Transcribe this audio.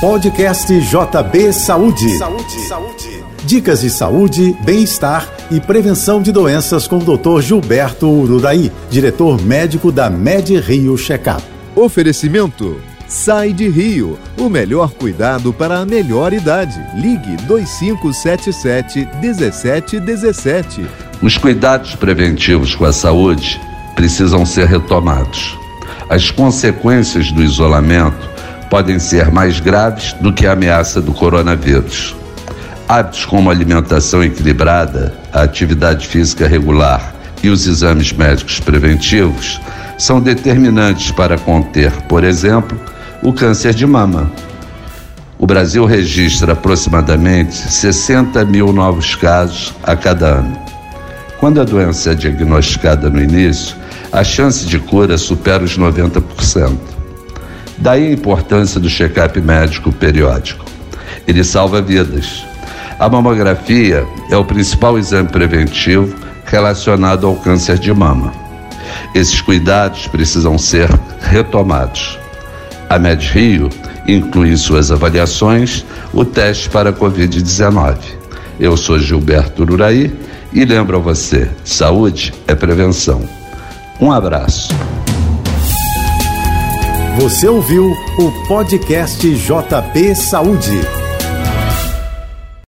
Podcast JB Saúde. Saúde. Saúde. Dicas de saúde, bem-estar e prevenção de doenças com o Dr. Gilberto Urudaí, diretor médico da Med Rio Checkup. Oferecimento Sai de Rio, o melhor cuidado para a melhor idade. Ligue 2577 1717. Os cuidados preventivos com a saúde precisam ser retomados. As consequências do isolamento podem ser mais graves do que a ameaça do coronavírus. Hábitos como alimentação equilibrada, a atividade física regular e os exames médicos preventivos são determinantes para conter, por exemplo, o câncer de mama. O Brasil registra aproximadamente 60 mil novos casos a cada ano. Quando a doença é diagnosticada no início, a chance de cura supera os 90%. Daí a importância do check-up médico periódico. Ele salva vidas. A mamografia é o principal exame preventivo relacionado ao câncer de mama. Esses cuidados precisam ser retomados. A Med Rio inclui em suas avaliações o teste para a Covid-19. Eu sou Gilberto Uraí e lembro a você: saúde é prevenção. Um abraço. Você ouviu o podcast JP Saúde.